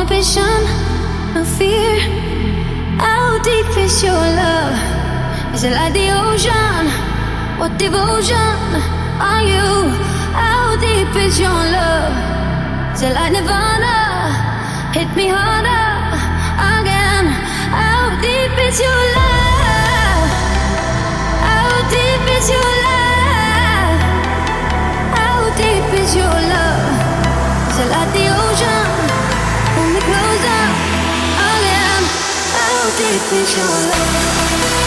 No inhibition, no fear. How deep is your love? Is it like the ocean? What devotion are you? How deep is your love? Is it like Nirvana? Hit me harder again. How deep is your love? How deep is your love? How deep is your love? Is it like the ocean? Deep is your love?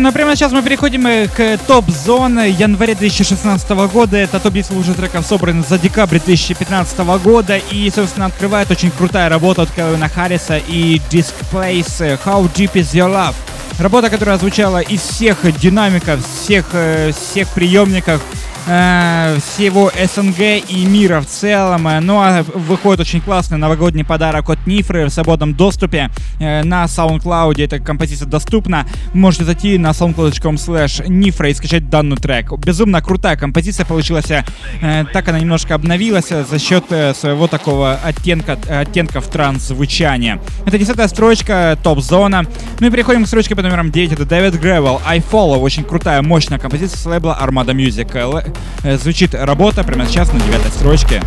Ну прямо сейчас мы переходим э, к топ-зоне января 2016 года. Это топ-10 лучших треков собраны за декабрь 2015 года. И, собственно, открывает очень крутая работа от Кевина Харриса и Displace э, How Deep Is Your Love. Работа, которая звучала из всех динамиков, всех, э, всех приемников, всего СНГ и мира в целом. Э, Ну а выходит очень классный новогодний подарок от Нифры в свободном доступе э, на SoundCloud. Эта композиция доступна. Можете зайти на soundcloud.com slash Нифра и скачать данный трек. Безумно крутая композиция получилась. э, Так она немножко обновилась э, за счет э, своего такого оттенка, э, оттенков транс-звучания. Это десятая строчка, топ-зона. Ну и переходим к строчке под номером 9. Это Дэвид Гревел, I Follow. Очень крутая, мощная композиция с лейбла Armada Music. Э, Звучит работа прямо сейчас на девятой строчке.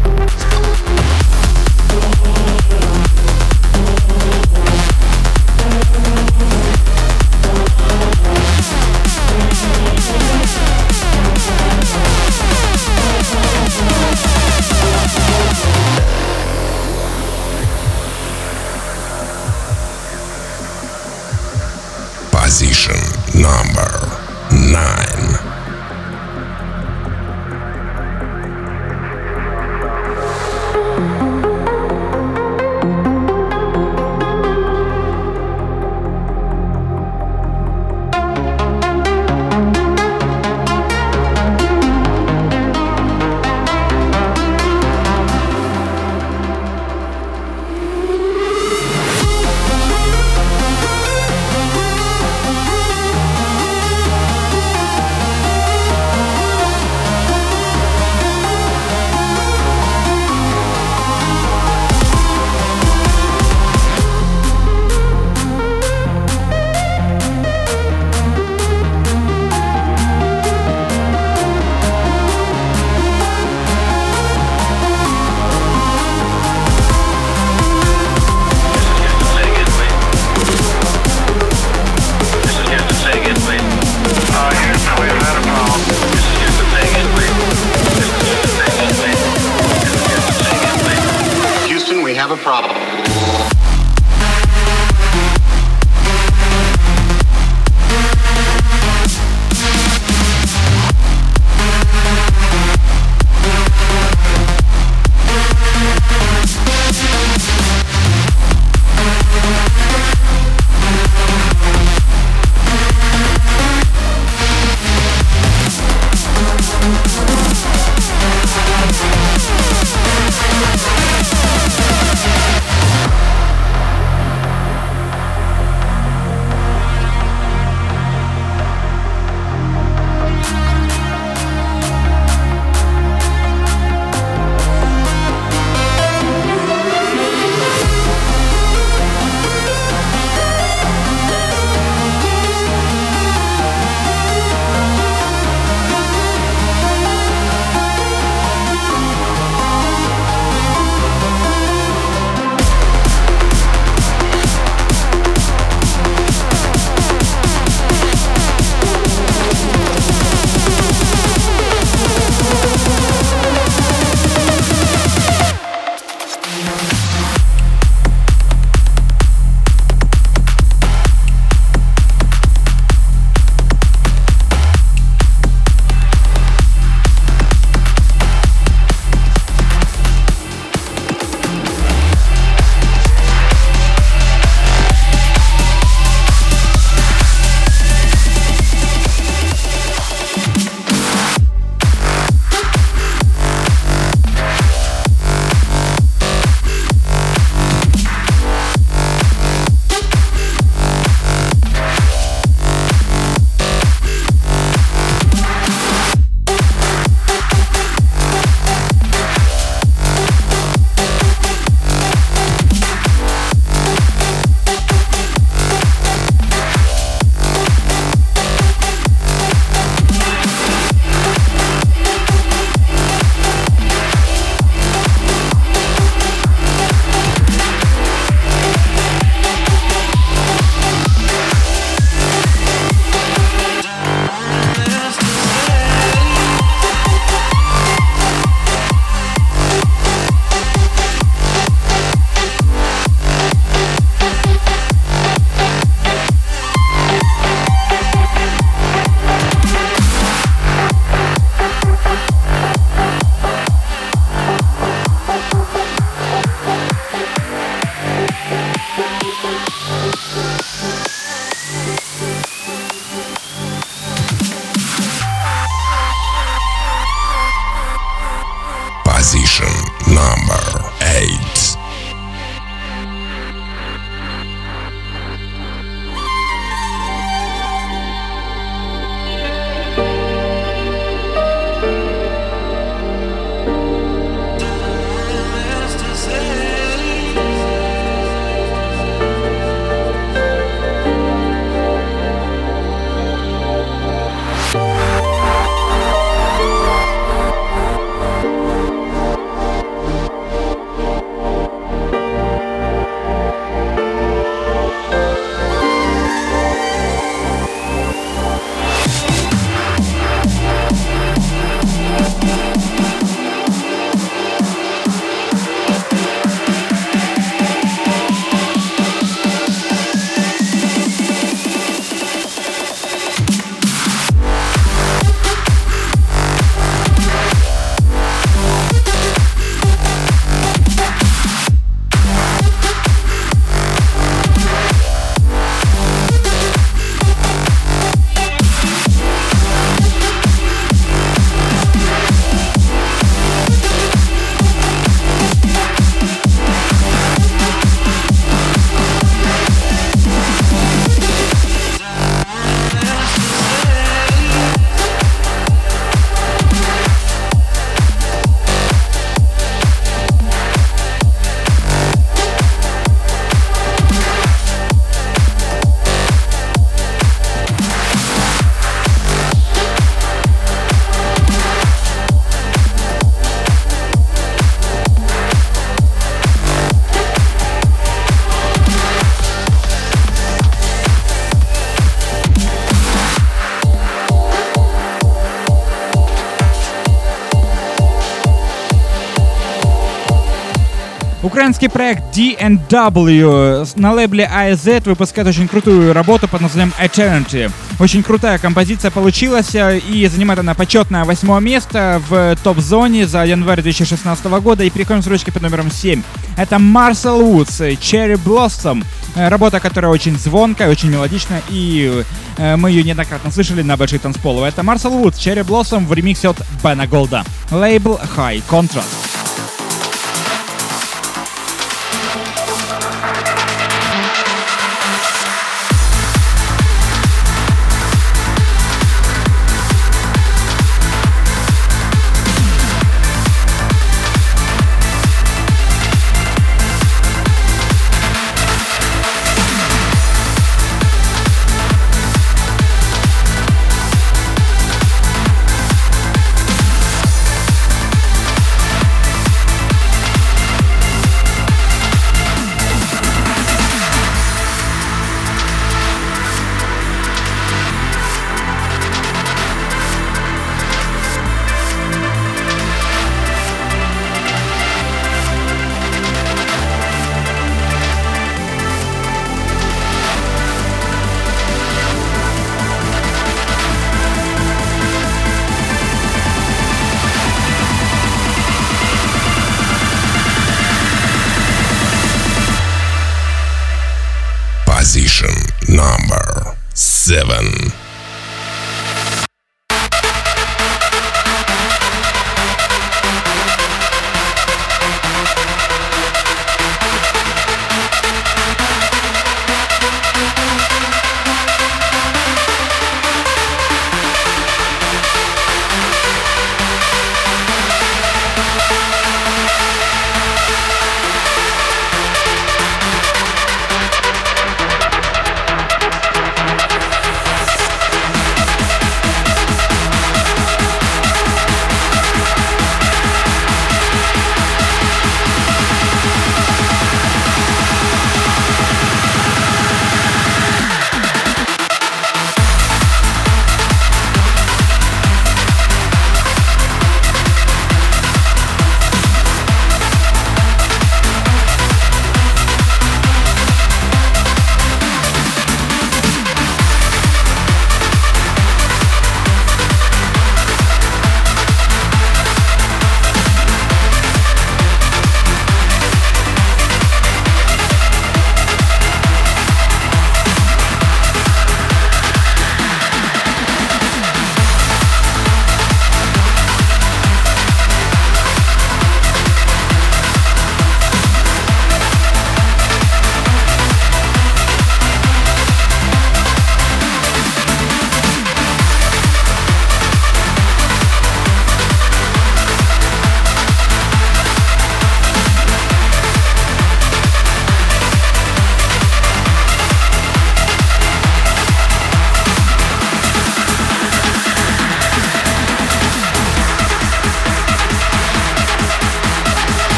Украинский проект D&W на лейбле AZ выпускает очень крутую работу под названием Eternity. Очень крутая композиция получилась, и занимает она почетное восьмое место в топ-зоне за январь 2016 года, и переходим с ручки под номером 7. Это Marcel Woods, Cherry Blossom, работа, которая очень звонкая, очень мелодичная, и э, мы ее неоднократно слышали на больших танцполах. Это Marcel Woods, Cherry Blossom в ремиксе от Бена Голда. Лейбл High Contrast.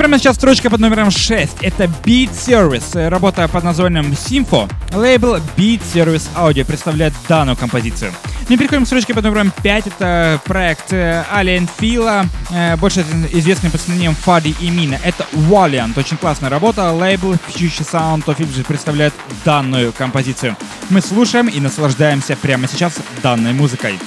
Прямо сейчас строчка под номером 6. Это Beat Service. Работа под названием Symfo. Лейбл Beat Service Audio представляет данную композицию. Мы переходим к строчке под номером 5. Это проект э, Alien Fila, э, больше известный под сравнением Фади и Мина. Это Valiant. Очень классная работа. Лейбл Future Sound of Egypt представляет данную композицию. Мы слушаем и наслаждаемся прямо сейчас данной музыкой.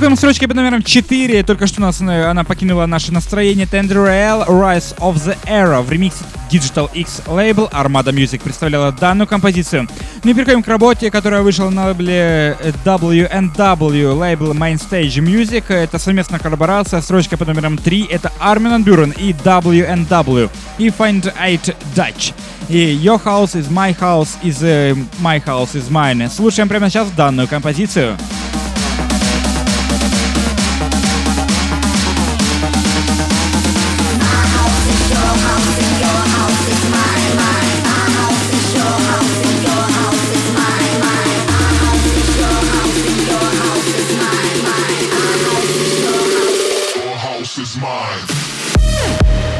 Переходим к строчке под номером 4. Только что у нас э, она покинула наше настроение. Tender Rise of the Era в ремиксе Digital X лейбл Armada Music представляла данную композицию. Ну и переходим к работе, которая вышла на лейбле WNW, лейбл Mainstage Music. Это совместная коллаборация, строчка под номером 3. Это Armin Buren и WNW и Find Eight Dutch. И Your House is My House is uh, My House is Mine. Слушаем прямо сейчас данную композицию. is mine.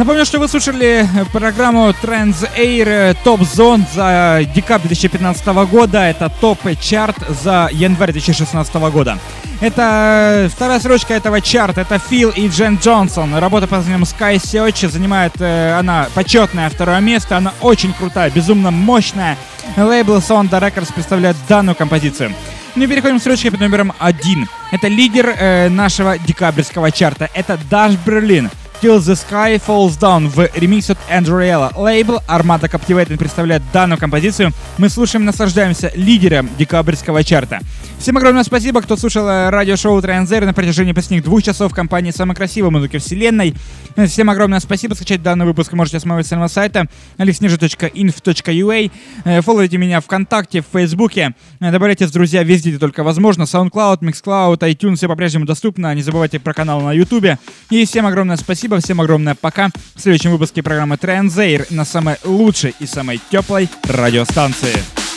Напомню, что вы слушали э, программу Trends Air э, Top Zone за декабрь 2015 года. Это топ-чарт за январь 2016 года. Это э, вторая строчка этого чарта. Это Фил и Джен Джонсон. Работа под названием Sky Search занимает э, она почетное второе место. Она очень крутая, безумно мощная. Лейбл Sonda Records представляет данную композицию. Ну и переходим к строчке под номером один. Это лидер э, нашего декабрьского чарта. Это Dash Berlin. Till the Sky Falls Down в ремиксе от Andreella. Лейбл Armada Captivating представляет данную композицию. Мы слушаем и наслаждаемся лидером декабрьского чарта. Всем огромное спасибо, кто слушал э, радиошоу Транзер на протяжении последних двух часов в компании самой красивой музыки вселенной. Э, Всем огромное спасибо. Скачать данный выпуск вы можете с моего официального сайта alexnижа.inf.ua. Э, Фолловите меня ВКонтакте, в Фейсбуке. Добавляйтесь в друзья везде, где только возможно. SoundCloud, MixCloud, iTunes, все по-прежнему доступно. Не забывайте про канал на YouTube. И всем огромное спасибо, всем огромное пока. В следующем выпуске программы Транзейр на самой лучшей и самой теплой радиостанции.